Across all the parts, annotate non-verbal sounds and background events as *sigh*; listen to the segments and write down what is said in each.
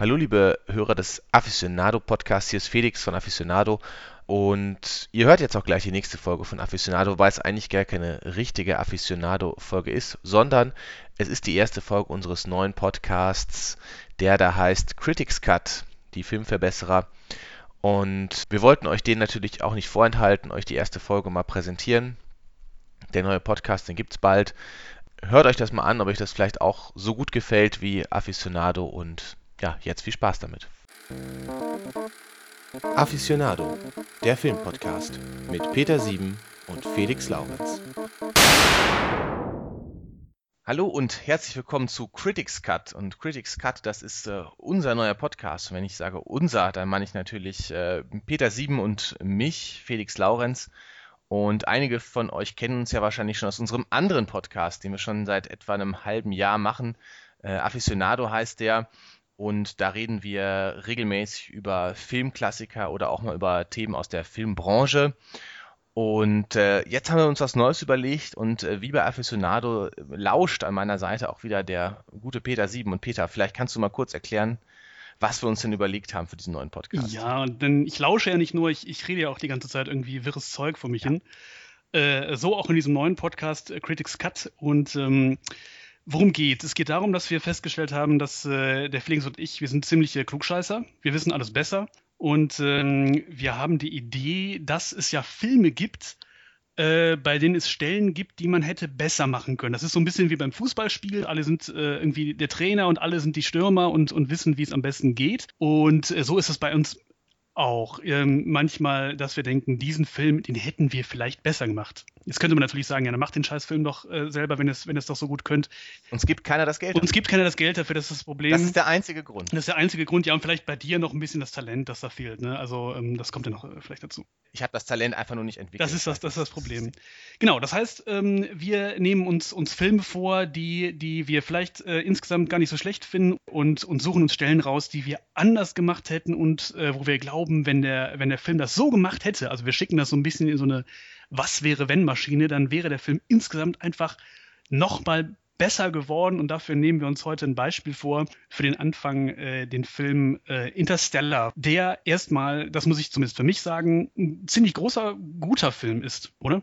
Hallo liebe Hörer des Aficionado Podcasts, hier ist Felix von Aficionado und ihr hört jetzt auch gleich die nächste Folge von Aficionado, weil es eigentlich gar keine richtige Aficionado-Folge ist, sondern es ist die erste Folge unseres neuen Podcasts, der da heißt Critics Cut, die Filmverbesserer. Und wir wollten euch den natürlich auch nicht vorenthalten, euch die erste Folge mal präsentieren. Der neue Podcast, den gibt es bald. Hört euch das mal an, ob euch das vielleicht auch so gut gefällt wie Aficionado und ja, jetzt viel Spaß damit. Aficionado, der Filmpodcast mit Peter Sieben und Felix Laurenz. Hallo und herzlich willkommen zu Critics Cut. Und Critics Cut, das ist äh, unser neuer Podcast. Und wenn ich sage unser, dann meine ich natürlich äh, Peter Sieben und mich, Felix Laurenz. Und einige von euch kennen uns ja wahrscheinlich schon aus unserem anderen Podcast, den wir schon seit etwa einem halben Jahr machen. Äh, Aficionado heißt der. Und da reden wir regelmäßig über Filmklassiker oder auch mal über Themen aus der Filmbranche. Und äh, jetzt haben wir uns was Neues überlegt und äh, wie bei Aficionado äh, lauscht an meiner Seite auch wieder der gute Peter Sieben. Und Peter, vielleicht kannst du mal kurz erklären, was wir uns denn überlegt haben für diesen neuen Podcast. Ja, denn ich lausche ja nicht nur, ich, ich rede ja auch die ganze Zeit irgendwie wirres Zeug vor mich ja. hin. Äh, so auch in diesem neuen Podcast äh, Critics Cut. Und ähm, Worum geht? Es geht darum, dass wir festgestellt haben, dass äh, der Felix und ich, wir sind ziemliche Klugscheißer. Wir wissen alles besser. Und ähm, wir haben die Idee, dass es ja Filme gibt, äh, bei denen es Stellen gibt, die man hätte besser machen können. Das ist so ein bisschen wie beim Fußballspiel. Alle sind äh, irgendwie der Trainer und alle sind die Stürmer und, und wissen, wie es am besten geht. Und äh, so ist es bei uns auch ähm, manchmal, dass wir denken, diesen Film, den hätten wir vielleicht besser gemacht. Jetzt könnte man natürlich sagen, ja, dann macht den Scheißfilm doch äh, selber, wenn es, wenn es doch so gut könnt. Uns gibt keiner das Geld. Uns gibt keiner das Geld dafür, das ist das Problem. Das ist der einzige Grund. Das ist der einzige Grund, ja, und vielleicht bei dir noch ein bisschen das Talent, das da fehlt. Ne? Also ähm, das kommt ja noch äh, vielleicht dazu. Ich habe das Talent einfach nur nicht entwickelt. Das ist das, das, ist das Problem. Genau, das heißt, ähm, wir nehmen uns, uns Filme vor, die, die wir vielleicht äh, insgesamt gar nicht so schlecht finden und, und suchen uns Stellen raus, die wir anders gemacht hätten und äh, wo wir glauben, wenn der, wenn der Film das so gemacht hätte, also wir schicken das so ein bisschen in so eine Was wäre wenn Maschine, dann wäre der Film insgesamt einfach nochmal besser geworden und dafür nehmen wir uns heute ein Beispiel vor für den Anfang, äh, den Film äh, Interstellar, der erstmal, das muss ich zumindest für mich sagen, ein ziemlich großer, guter Film ist, oder?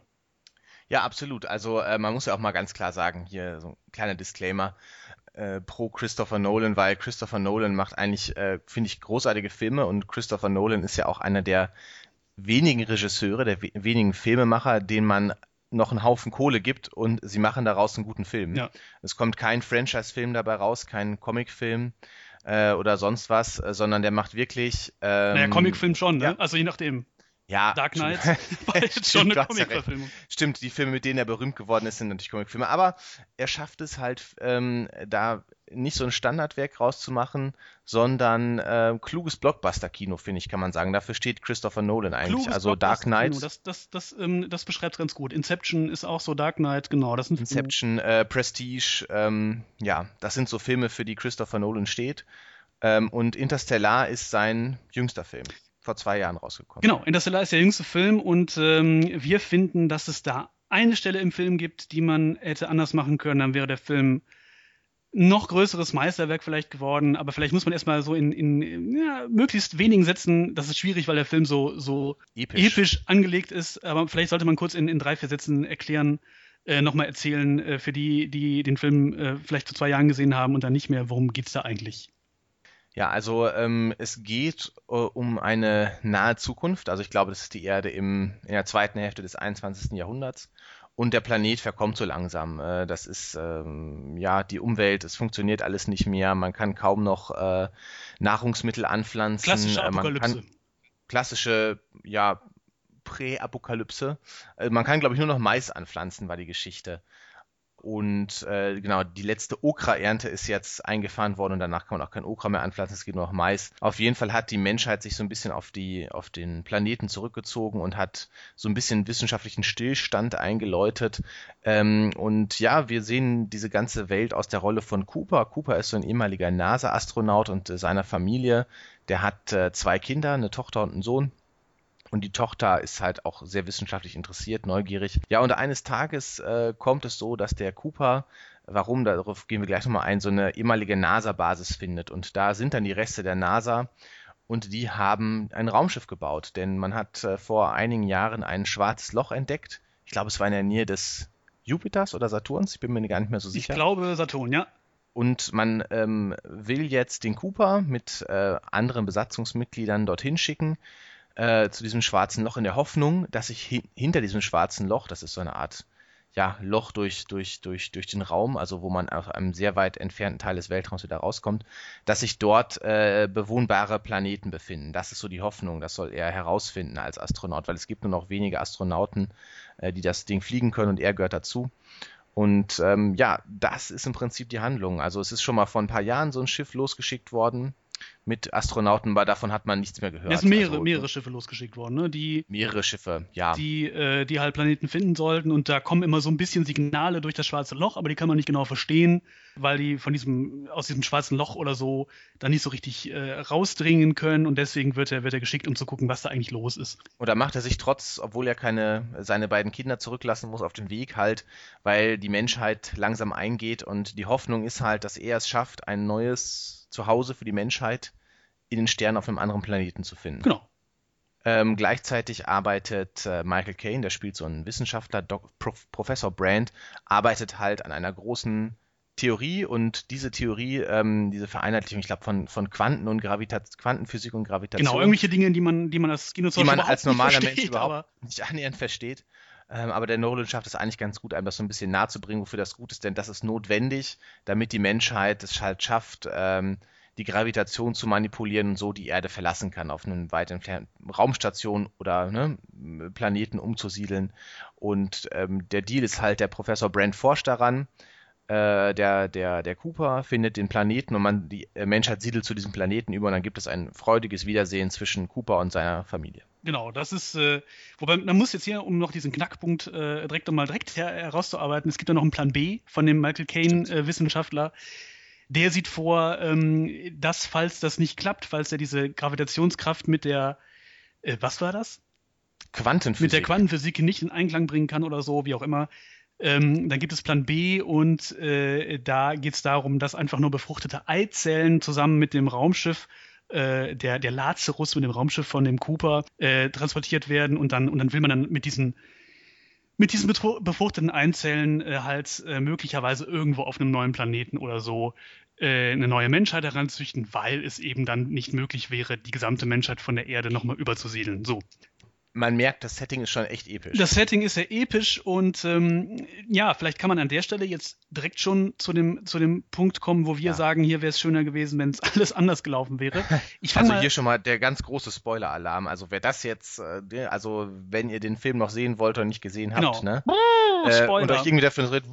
Ja, absolut. Also äh, man muss ja auch mal ganz klar sagen, hier so ein kleiner Disclaimer äh, pro Christopher Nolan, weil Christopher Nolan macht eigentlich, äh, finde ich, großartige Filme und Christopher Nolan ist ja auch einer der wenigen Regisseure, der wenigen Filmemacher, denen man noch einen Haufen Kohle gibt und sie machen daraus einen guten Film. Ja. Es kommt kein Franchise-Film dabei raus, kein Comic-Film äh, oder sonst was, äh, sondern der macht wirklich. Ähm, naja, Comic-Film schon, ne? Ja. Also je nachdem. Ja, Dark Knight *laughs* war jetzt schon eine Comic-Verfilmung. Stimmt, die Filme, mit denen er berühmt geworden ist, sind natürlich Comic-Filme. Aber er schafft es halt, ähm, da nicht so ein Standardwerk rauszumachen, sondern äh, kluges Blockbuster-Kino, finde ich, kann man sagen. Dafür steht Christopher Nolan eigentlich. Kluges also Dark Knight. Das, das, das, ähm, das beschreibt ganz gut. Inception ist auch so Dark Knight, genau. Das sind Inception, äh, Prestige, ähm, ja, das sind so Filme, für die Christopher Nolan steht. Ähm, und Interstellar ist sein jüngster Film vor zwei Jahren rausgekommen. Genau, Interstellar ist der jüngste Film und ähm, wir finden, dass es da eine Stelle im Film gibt, die man hätte anders machen können. Dann wäre der Film noch größeres Meisterwerk vielleicht geworden, aber vielleicht muss man erstmal so in, in ja, möglichst wenigen Sätzen, das ist schwierig, weil der Film so, so episch. episch angelegt ist, aber vielleicht sollte man kurz in, in drei, vier Sätzen erklären, äh, nochmal erzählen, äh, für die, die den Film äh, vielleicht vor zwei Jahren gesehen haben und dann nicht mehr, worum geht es da eigentlich? Ja, also ähm, es geht äh, um eine nahe Zukunft. Also ich glaube, das ist die Erde im, in der zweiten Hälfte des 21. Jahrhunderts. Und der Planet verkommt so langsam. Äh, das ist ähm, ja die Umwelt, es funktioniert alles nicht mehr. Man kann kaum noch äh, Nahrungsmittel anpflanzen. Klassische Apokalypse. Man kann, klassische, ja, Prä-Apokalypse. Äh, man kann, glaube ich, nur noch Mais anpflanzen, war die Geschichte. Und äh, genau, die letzte Okra-Ernte ist jetzt eingefahren worden und danach kann man auch kein Okra mehr anpflanzen, es geht nur noch Mais. Auf jeden Fall hat die Menschheit sich so ein bisschen auf, die, auf den Planeten zurückgezogen und hat so ein bisschen wissenschaftlichen Stillstand eingeläutet. Ähm, und ja, wir sehen diese ganze Welt aus der Rolle von Cooper. Cooper ist so ein ehemaliger NASA-Astronaut und äh, seiner Familie. Der hat äh, zwei Kinder, eine Tochter und einen Sohn. Und die Tochter ist halt auch sehr wissenschaftlich interessiert, neugierig. Ja, und eines Tages äh, kommt es so, dass der Cooper warum, darauf gehen wir gleich nochmal ein, so eine ehemalige NASA-Basis findet. Und da sind dann die Reste der NASA und die haben ein Raumschiff gebaut, denn man hat äh, vor einigen Jahren ein schwarzes Loch entdeckt. Ich glaube, es war in der Nähe des Jupiters oder Saturns, ich bin mir gar nicht mehr so sicher. Ich glaube Saturn, ja. Und man ähm, will jetzt den Cooper mit äh, anderen Besatzungsmitgliedern dorthin schicken, äh, zu diesem schwarzen Loch, in der Hoffnung, dass sich hi hinter diesem schwarzen Loch, das ist so eine Art ja, Loch durch, durch, durch, durch den Raum, also wo man auf einem sehr weit entfernten Teil des Weltraums wieder rauskommt, dass sich dort äh, bewohnbare Planeten befinden. Das ist so die Hoffnung, das soll er herausfinden als Astronaut, weil es gibt nur noch wenige Astronauten, äh, die das Ding fliegen können und er gehört dazu. Und ähm, ja, das ist im Prinzip die Handlung. Also es ist schon mal vor ein paar Jahren so ein Schiff losgeschickt worden, mit Astronauten, weil davon hat man nichts mehr gehört. Es sind mehrere, also, mehrere Schiffe losgeschickt worden, ne? Die, mehrere Schiffe, ja. Die, äh, die halt Planeten finden sollten und da kommen immer so ein bisschen Signale durch das schwarze Loch, aber die kann man nicht genau verstehen, weil die von diesem, aus diesem schwarzen Loch oder so da nicht so richtig äh, rausdringen können und deswegen wird er, wird er geschickt, um zu gucken, was da eigentlich los ist. Oder macht er sich trotz, obwohl er keine, seine beiden Kinder zurücklassen muss, auf den Weg halt, weil die Menschheit langsam eingeht und die Hoffnung ist halt, dass er es schafft, ein neues Zuhause für die Menschheit in den Sternen auf einem anderen Planeten zu finden. Genau. Ähm, gleichzeitig arbeitet äh, Michael Caine, der spielt so einen Wissenschaftler, Doc, Prof, Professor Brand, arbeitet halt an einer großen Theorie und diese Theorie, ähm, diese Vereinheitlichung, ich glaube, von, von Quanten und Gravita Quantenphysik und Gravitation. Genau, irgendwelche Dinge, die man, die man als Dinosaurier die man als normaler Mensch überhaupt nicht annähernd versteht. Ähm, aber der Nolan schafft es eigentlich ganz gut, einem das so ein bisschen nahe zu bringen, wofür das gut ist, denn das ist notwendig, damit die Menschheit es halt schafft, ähm, die Gravitation zu manipulieren und so die Erde verlassen kann, auf einen weit entfernten Raumstation oder ne, Planeten umzusiedeln. Und ähm, der Deal ist halt, der Professor Brand forscht daran, äh, der, der, der Cooper findet den Planeten und man, die Menschheit siedelt zu diesem Planeten über und dann gibt es ein freudiges Wiedersehen zwischen Cooper und seiner Familie. Genau, das ist, äh, wobei man muss jetzt hier, um noch diesen Knackpunkt äh, direkt mal direkt her, herauszuarbeiten, es gibt ja noch einen Plan B von dem Michael Caine-Wissenschaftler. Äh, der sieht vor, ähm, dass, falls das nicht klappt, falls er diese Gravitationskraft mit der, äh, was war das? Quantenphysik. Mit der Quantenphysik nicht in Einklang bringen kann oder so, wie auch immer. Ähm, dann gibt es Plan B und äh, da geht es darum, dass einfach nur befruchtete Eizellen zusammen mit dem Raumschiff äh, der, der Lazarus mit dem Raumschiff von dem Cooper äh, transportiert werden und dann, und dann will man dann mit diesen mit diesen befruchteten Einzellen äh, halt äh, möglicherweise irgendwo auf einem neuen Planeten oder so äh, eine neue Menschheit heranzüchten, weil es eben dann nicht möglich wäre, die gesamte Menschheit von der Erde nochmal überzusiedeln. So man merkt, das Setting ist schon echt episch. Das Setting ist sehr episch und ähm, ja, vielleicht kann man an der Stelle jetzt direkt schon zu dem, zu dem Punkt kommen, wo wir ja. sagen, hier wäre es schöner gewesen, wenn es *laughs* alles anders gelaufen wäre. also hier schon mal der ganz große Spoiler-Alarm. Also wer das jetzt, äh, also wenn ihr den Film noch sehen wollt oder nicht gesehen habt, genau. ne? Äh, und euch irgendwie dafür interessiert,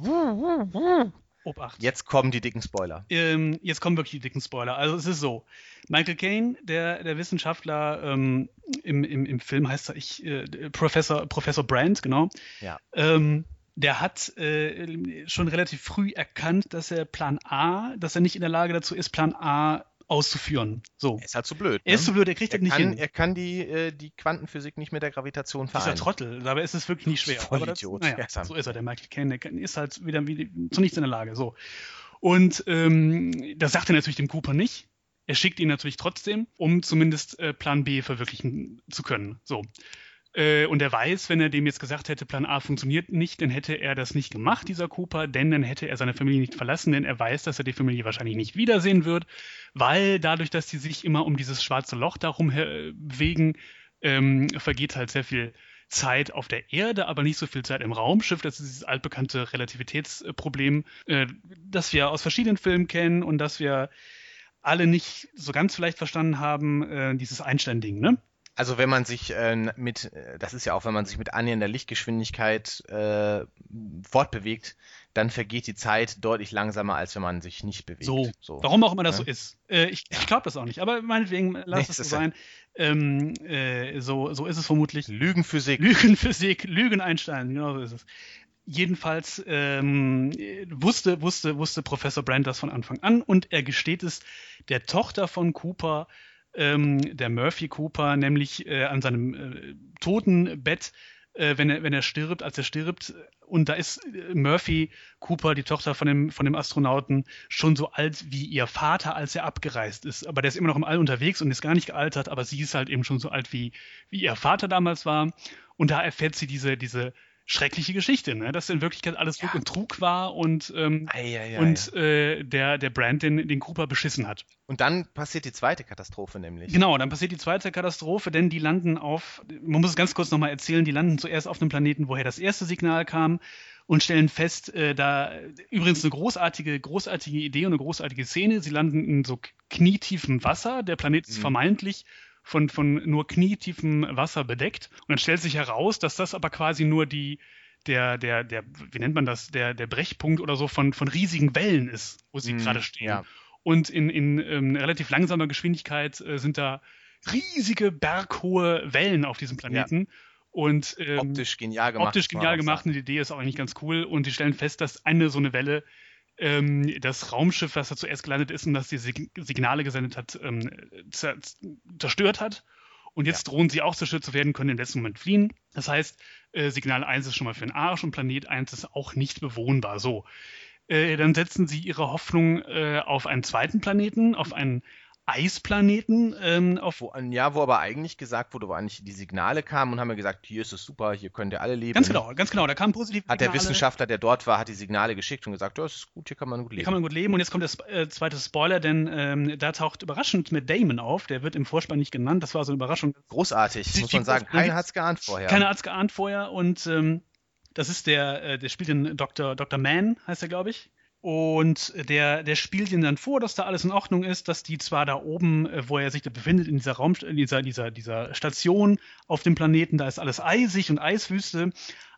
Obacht. Jetzt kommen die dicken Spoiler. Ähm, jetzt kommen wirklich die dicken Spoiler. Also es ist so. Michael Caine, der, der Wissenschaftler ähm, im, im, im Film heißt er ich, äh, Professor, Professor Brandt, genau. Ja. Ähm, der hat äh, schon relativ früh erkannt, dass er Plan A, dass er nicht in der Lage dazu ist, Plan A auszuführen. So. Er ist halt zu blöd. Er ist zu ne? blöd, er kriegt er das nicht kann, hin. Er kann die, äh, die Quantenphysik nicht mit der Gravitation vereinen. Dieser Trottel, dabei ist es wirklich nicht schwer. Voll Idiot. Das, naja, so ist er, der Michael Caine. Der ist halt wieder wie, zu nichts in der Lage. So. Und ähm, das sagt er natürlich dem Cooper nicht. Er schickt ihn natürlich trotzdem, um zumindest äh, Plan B verwirklichen zu können. So. Äh, und er weiß, wenn er dem jetzt gesagt hätte, Plan A funktioniert nicht, dann hätte er das nicht gemacht, dieser Cooper, denn dann hätte er seine Familie nicht verlassen, denn er weiß, dass er die Familie wahrscheinlich nicht wiedersehen wird, weil dadurch, dass sie sich immer um dieses schwarze Loch darum bewegen, ähm, vergeht halt sehr viel Zeit auf der Erde, aber nicht so viel Zeit im Raumschiff. Das ist dieses altbekannte Relativitätsproblem, äh, das wir aus verschiedenen Filmen kennen und das wir alle nicht so ganz vielleicht verstanden haben, äh, dieses Einstein-Ding, ne? Also wenn man sich äh, mit, äh, das ist ja auch, wenn man sich mit annähernder Lichtgeschwindigkeit äh, fortbewegt, dann vergeht die Zeit deutlich langsamer, als wenn man sich nicht bewegt. So, so. warum auch immer das ja. so ist. Äh, ich ich glaube das auch nicht, aber meinetwegen *laughs* lass nee, es so sein. Ähm, äh, so, so ist es vermutlich. Lügenphysik. Lügenphysik, Lügen-Einstein, genau so ist es. Jedenfalls ähm, wusste, wusste, wusste Professor Brand das von Anfang an und er gesteht es der Tochter von Cooper, ähm, der Murphy Cooper, nämlich äh, an seinem äh, Totenbett äh, wenn, er, wenn er stirbt, als er stirbt. Und da ist äh, Murphy Cooper, die Tochter von dem, von dem Astronauten, schon so alt wie ihr Vater, als er abgereist ist. Aber der ist immer noch im All unterwegs und ist gar nicht gealtert, aber sie ist halt eben schon so alt wie, wie ihr Vater damals war. Und da erfährt sie diese, diese schreckliche Geschichte, ne? dass in Wirklichkeit alles Lug und Trug war und, ähm, ei, ei, ei, und äh, der, der Brand den, den Cooper beschissen hat. Und dann passiert die zweite Katastrophe nämlich. Genau, dann passiert die zweite Katastrophe, denn die landen auf, man muss es ganz kurz nochmal erzählen, die landen zuerst auf einem Planeten, woher das erste Signal kam und stellen fest, äh, da übrigens eine großartige, großartige Idee und eine großartige Szene. Sie landen in so knietiefem Wasser. Der Planet ist mhm. vermeintlich von, von nur knietiefem Wasser bedeckt. Und dann stellt sich heraus, dass das aber quasi nur die, der, der, der, wie nennt man das, der, der Brechpunkt oder so von, von riesigen Wellen ist, wo sie mm, gerade stehen. Ja. Und in, in ähm, relativ langsamer Geschwindigkeit äh, sind da riesige, berghohe Wellen auf diesem Planeten. Ja. Und, ähm, optisch genial gemacht. Optisch genial gemacht. Und die Idee ist auch eigentlich ganz cool. Und die stellen fest, dass eine so eine Welle ähm, das Raumschiff, was da zuerst gelandet ist und das die Signale gesendet hat, ähm, zerstört hat. Und jetzt ja. drohen sie auch zerstört zu werden, können im letzten Moment fliehen. Das heißt, äh, Signal 1 ist schon mal für den Arsch und Planet 1 ist auch nicht bewohnbar. So. Äh, dann setzen sie ihre Hoffnung äh, auf einen zweiten Planeten, auf einen Eisplaneten. Ähm, auf wo, ja, wo aber eigentlich gesagt wurde, wo eigentlich die Signale kamen und haben wir gesagt, hier ist es super, hier könnt ihr alle leben. Ganz genau, ganz genau, da kamen positive Signale. Hat der Wissenschaftler, der dort war, hat die Signale geschickt und gesagt, ja, es ist gut, hier kann man gut leben. Hier kann man gut leben und jetzt kommt der äh, zweite Spoiler, denn ähm, da taucht überraschend mit Damon auf, der wird im Vorspann nicht genannt, das war so eine Überraschung. Großartig, die, muss man sagen, keiner hat es geahnt vorher. Keiner hat es geahnt vorher und ähm, das ist der, äh, der spielt den Dr. Dr. Mann, heißt er, glaube ich. Und der, der spielt ihnen dann vor, dass da alles in Ordnung ist, dass die zwar da oben, äh, wo er sich da befindet, in dieser Raum, in dieser, dieser, dieser Station auf dem Planeten, da ist alles eisig und Eiswüste.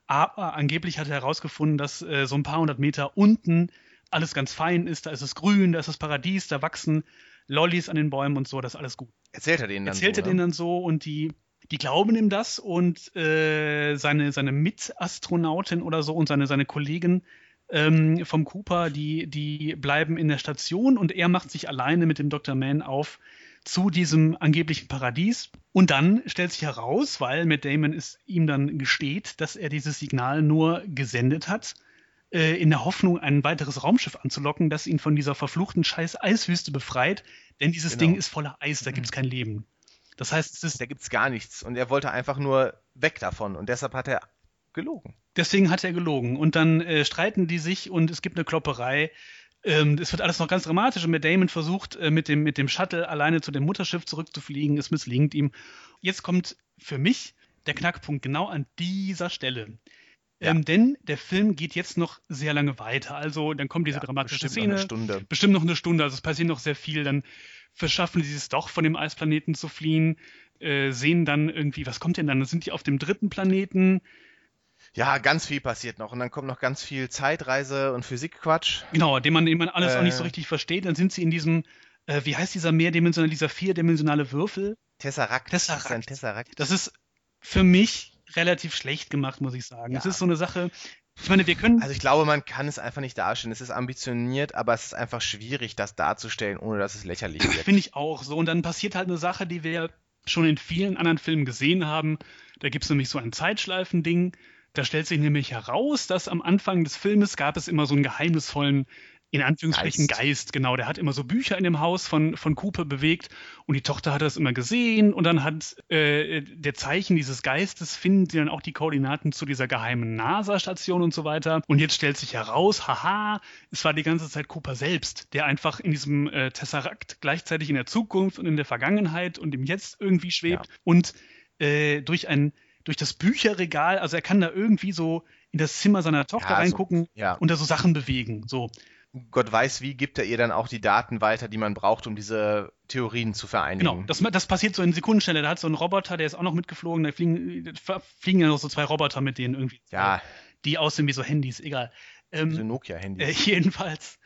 Aber angeblich hat er herausgefunden, dass äh, so ein paar hundert Meter unten alles ganz fein ist. Da ist es grün, da ist das Paradies, da wachsen Lollis an den Bäumen und so, das ist alles gut. Erzählt er denen dann Erzählt so? Erzählt er denen dann so und die, die glauben ihm das und äh, seine, seine Mitastronautin oder so und seine, seine Kollegin ähm, vom Cooper, die, die bleiben in der Station und er macht sich alleine mit dem Dr. Man auf zu diesem angeblichen Paradies. Und dann stellt sich heraus, weil Matt Damon es ihm dann gesteht, dass er dieses Signal nur gesendet hat, äh, in der Hoffnung, ein weiteres Raumschiff anzulocken, das ihn von dieser verfluchten scheiß Eiswüste befreit. Denn dieses genau. Ding ist voller Eis, da gibt es kein Leben. Das heißt, es ist. Da gibt es gar nichts. Und er wollte einfach nur weg davon. Und deshalb hat er gelogen. Deswegen hat er gelogen. Und dann äh, streiten die sich und es gibt eine Klopperei. Ähm, es wird alles noch ganz dramatisch und Matt Damon versucht, äh, mit, dem, mit dem Shuttle alleine zu dem Mutterschiff zurückzufliegen. Es misslingt ihm. Jetzt kommt für mich der Knackpunkt genau an dieser Stelle. Ja. Ähm, denn der Film geht jetzt noch sehr lange weiter. Also dann kommt diese ja, dramatische Szene. Noch eine Stunde. Bestimmt noch eine Stunde. Also es passiert noch sehr viel. Dann verschaffen sie es doch, von dem Eisplaneten zu fliehen. Äh, sehen dann irgendwie, was kommt denn dann? Dann sind die auf dem dritten Planeten ja, ganz viel passiert noch. Und dann kommt noch ganz viel Zeitreise und Physikquatsch. Genau, den man, den man alles äh, auch nicht so äh. richtig versteht. Dann sind sie in diesem, äh, wie heißt dieser mehrdimensionale, dieser vierdimensionale Würfel? Tesseract. Tesseract. Das ist, Tesseract. das ist für mich relativ schlecht gemacht, muss ich sagen. Es ist so eine Sache, ich meine, wir können. Also ich glaube, man kann es einfach nicht darstellen. Es ist ambitioniert, aber es ist einfach schwierig, das darzustellen, ohne dass es lächerlich *clears throat* wird. Finde ich auch so. Und dann passiert halt eine Sache, die wir schon in vielen anderen Filmen gesehen haben. Da gibt es nämlich so ein Zeitschleifending. Da stellt sich nämlich heraus, dass am Anfang des Filmes gab es immer so einen geheimnisvollen in Anführungsstrichen Geist. Geist. genau. Der hat immer so Bücher in dem Haus von, von Cooper bewegt und die Tochter hat das immer gesehen und dann hat äh, der Zeichen dieses Geistes finden sie dann auch die Koordinaten zu dieser geheimen NASA-Station und so weiter. Und jetzt stellt sich heraus, haha, es war die ganze Zeit Cooper selbst, der einfach in diesem äh, Tesseract gleichzeitig in der Zukunft und in der Vergangenheit und im Jetzt irgendwie schwebt ja. und äh, durch ein durch das Bücherregal, also er kann da irgendwie so in das Zimmer seiner Tochter ja, reingucken so, ja. und da so Sachen bewegen. So. Gott weiß, wie gibt er ihr dann auch die Daten weiter, die man braucht, um diese Theorien zu vereinigen. Genau, das, das passiert so in Sekundenschnelle. Da hat so ein Roboter, der ist auch noch mitgeflogen, da fliegen, fliegen ja noch so zwei Roboter mit denen irgendwie. Ja. Die aussehen wie so Handys, egal. Ähm, so Nokia-Handys. Äh, jedenfalls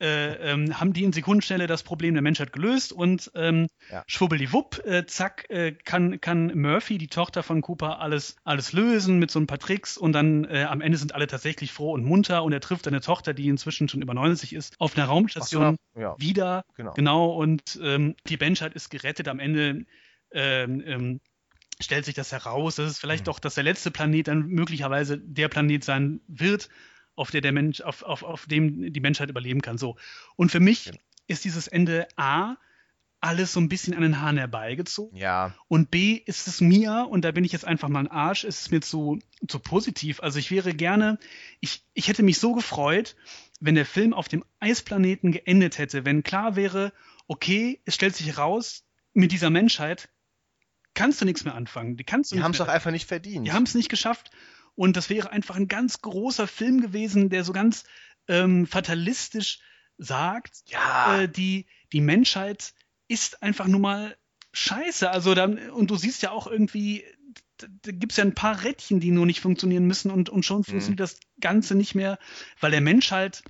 äh, ähm, haben die in Sekundenschnelle das Problem der Menschheit gelöst und ähm, ja. schwubbeliwupp, äh, zack, äh, kann, kann Murphy, die Tochter von Cooper, alles, alles lösen mit so ein paar Tricks und dann äh, am Ende sind alle tatsächlich froh und munter und er trifft seine Tochter, die inzwischen schon über 90 ist, auf einer Raumstation so, ja. wieder. Genau. genau und ähm, die Menschheit ist gerettet. Am Ende ähm, ähm, stellt sich das heraus, dass es vielleicht mhm. doch, dass der letzte Planet dann möglicherweise der Planet sein wird, auf der der Mensch, auf, auf, auf dem die Menschheit überleben kann. So. Und für mich ist dieses Ende A alles so ein bisschen an den Haaren herbeigezogen. Ja. Und B ist es mir, und da bin ich jetzt einfach mal ein Arsch, ist es mir zu, zu positiv. Also ich wäre gerne, ich, ich hätte mich so gefreut, wenn der Film auf dem Eisplaneten geendet hätte, wenn klar wäre, okay, es stellt sich heraus, mit dieser Menschheit kannst du nichts mehr anfangen. Die, kannst du die haben es doch einfach nicht verdient. Die haben es nicht geschafft. Und das wäre einfach ein ganz großer Film gewesen, der so ganz ähm, fatalistisch sagt, ja. äh, die, die Menschheit ist einfach nur mal scheiße. Also dann, und du siehst ja auch irgendwie, da, gibt es ja ein paar Rädchen, die nur nicht funktionieren müssen und, und schon mhm. funktioniert das Ganze nicht mehr, weil der Mensch halt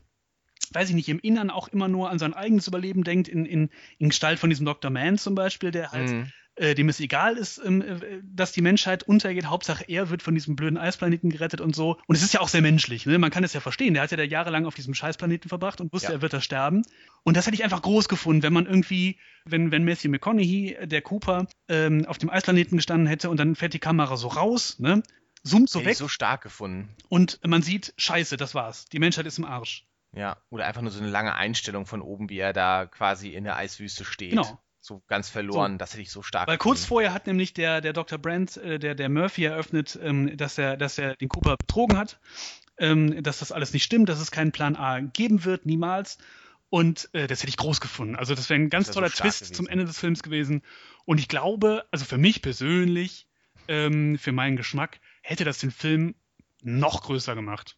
weiß ich nicht, im Innern auch immer nur an sein eigenes Überleben denkt, in, in, in Gestalt von diesem Dr. Man zum Beispiel, der halt mhm äh, dem es egal ist, ähm, äh, dass die Menschheit untergeht. Hauptsache er wird von diesem blöden Eisplaneten gerettet und so. Und es ist ja auch sehr menschlich. Ne? Man kann es ja verstehen. Der hat ja da jahrelang auf diesem Scheißplaneten verbracht und wusste, ja. er wird da sterben. Und das hätte ich einfach groß gefunden, wenn man irgendwie, wenn, wenn Matthew McConaughey, äh, der Cooper, ähm, auf dem Eisplaneten gestanden hätte und dann fährt die Kamera so raus, ne? zoomt so weg. so stark gefunden. Und man sieht, scheiße, das war's. Die Menschheit ist im Arsch. Ja, oder einfach nur so eine lange Einstellung von oben, wie er da quasi in der Eiswüste steht. Genau so ganz verloren. So. Das hätte ich so stark. Weil gefunden. kurz vorher hat nämlich der, der Dr. Brand, äh, der, der Murphy eröffnet, ähm, dass, er, dass er den Cooper betrogen hat, ähm, dass das alles nicht stimmt, dass es keinen Plan A geben wird, niemals. Und äh, das hätte ich groß gefunden. Also das wäre ein ganz toller so Twist gewesen. zum Ende des Films gewesen. Und ich glaube, also für mich persönlich, ähm, für meinen Geschmack, hätte das den Film noch größer gemacht.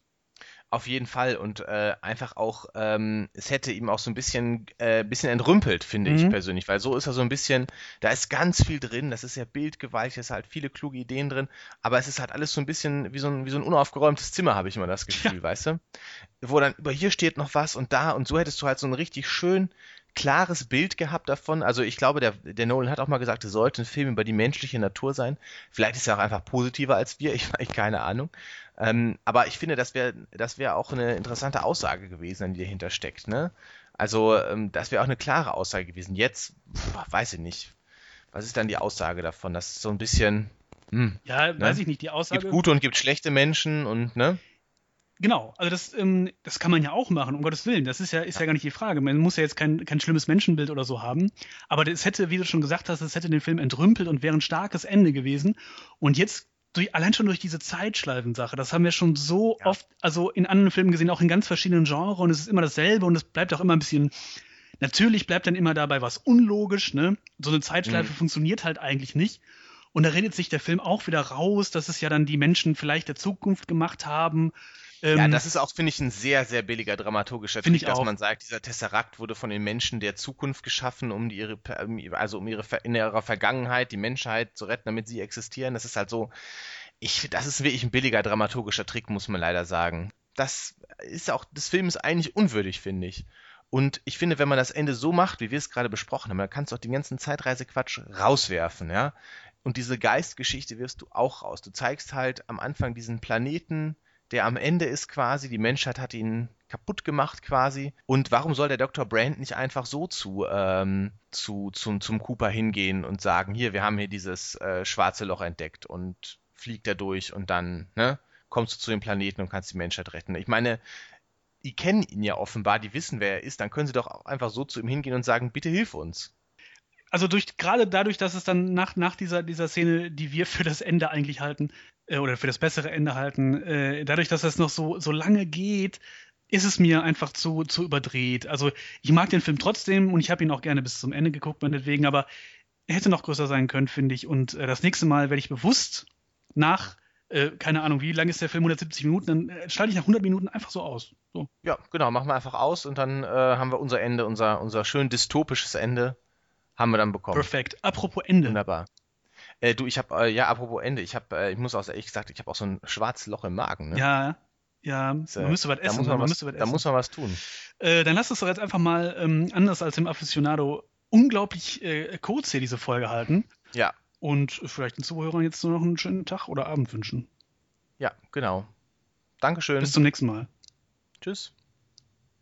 Auf jeden Fall und äh, einfach auch, ähm, es hätte ihm auch so ein bisschen, äh, bisschen entrümpelt, finde mhm. ich persönlich, weil so ist er so ein bisschen, da ist ganz viel drin, das ist ja bildgewaltig, es ist halt viele kluge Ideen drin, aber es ist halt alles so ein bisschen wie so ein, wie so ein unaufgeräumtes Zimmer, habe ich immer das Gefühl, ja. weißt du? Wo dann über hier steht noch was und da und so hättest du halt so ein richtig schön klares Bild gehabt davon. Also ich glaube, der, der Nolan hat auch mal gesagt, es sollte ein Film über die menschliche Natur sein. Vielleicht ist er auch einfach positiver als wir, *laughs* ich habe keine Ahnung. Ähm, aber ich finde, das wäre das wär auch eine interessante Aussage gewesen, die dahinter steckt. Ne? Also ähm, das wäre auch eine klare Aussage gewesen. Jetzt, pf, weiß ich nicht. Was ist dann die Aussage davon? Das ist so ein bisschen. Hm, ja, ne? weiß ich nicht. Die Aussage. Gibt gute und gibt schlechte Menschen und ne? Genau, also das, ähm, das kann man ja auch machen, um Gottes Willen. Das ist ja, ist ja. gar nicht die Frage. Man muss ja jetzt kein, kein schlimmes Menschenbild oder so haben. Aber es hätte, wie du schon gesagt hast, es hätte den Film entrümpelt und wäre ein starkes Ende gewesen. Und jetzt durch, allein schon durch diese Zeitschleifensache, das haben wir schon so ja. oft, also in anderen Filmen gesehen, auch in ganz verschiedenen Genres und es ist immer dasselbe und es bleibt auch immer ein bisschen, natürlich bleibt dann immer dabei was unlogisch, ne? So eine Zeitschleife mhm. funktioniert halt eigentlich nicht. Und da redet sich der Film auch wieder raus, dass es ja dann die Menschen vielleicht der Zukunft gemacht haben. Ähm, ja, das ist auch, finde ich, ein sehr, sehr billiger dramaturgischer Trick, dass man sagt, dieser Tesserakt wurde von den Menschen der Zukunft geschaffen, um die, ihre, also um ihre in ihrer Vergangenheit die Menschheit zu retten, damit sie existieren. Das ist halt so, ich, das ist wirklich ein billiger dramaturgischer Trick, muss man leider sagen. Das ist auch des Films eigentlich unwürdig, finde ich. Und ich finde, wenn man das Ende so macht, wie wir es gerade besprochen haben, dann kannst du auch den ganzen Zeitreisequatsch rauswerfen, ja. Und diese Geistgeschichte wirfst du auch raus. Du zeigst halt am Anfang diesen Planeten, der am Ende ist quasi, die Menschheit hat ihn kaputt gemacht quasi. Und warum soll der Dr. Brand nicht einfach so zu, ähm, zu, zum, zum Cooper hingehen und sagen, hier, wir haben hier dieses äh, schwarze Loch entdeckt und fliegt er durch und dann, ne, kommst du zu dem Planeten und kannst die Menschheit retten. Ich meine, die kennen ihn ja offenbar, die wissen, wer er ist, dann können sie doch auch einfach so zu ihm hingehen und sagen, bitte hilf uns. Also durch, gerade dadurch, dass es dann nach, nach dieser, dieser Szene, die wir für das Ende eigentlich halten, äh, oder für das bessere Ende halten, äh, dadurch, dass das noch so, so lange geht, ist es mir einfach zu, zu überdreht. Also ich mag den Film trotzdem und ich habe ihn auch gerne bis zum Ende geguckt, meinetwegen, aber er hätte noch größer sein können, finde ich. Und äh, das nächste Mal werde ich bewusst nach, äh, keine Ahnung, wie lang ist der Film, 170 Minuten, dann äh, schalte ich nach 100 Minuten einfach so aus. So. Ja, genau, machen wir einfach aus und dann äh, haben wir unser Ende, unser, unser schön dystopisches Ende haben wir dann bekommen. Perfekt. Apropos Ende. Wunderbar. Äh, du, ich habe, äh, ja, apropos Ende, ich habe, äh, ich muss auch ehrlich gesagt, ich habe auch so ein schwarzes Loch im Magen. Ne? Ja, ja, das, man müsste was essen. Da muss man, was, was da muss man was tun. Äh, dann lass uns doch jetzt einfach mal ähm, anders als im Aficionado unglaublich äh, kurz hier diese Folge halten. Ja. Und vielleicht den Zuhörern jetzt nur noch einen schönen Tag oder Abend wünschen. Ja, genau. Dankeschön. Bis zum nächsten Mal. Tschüss.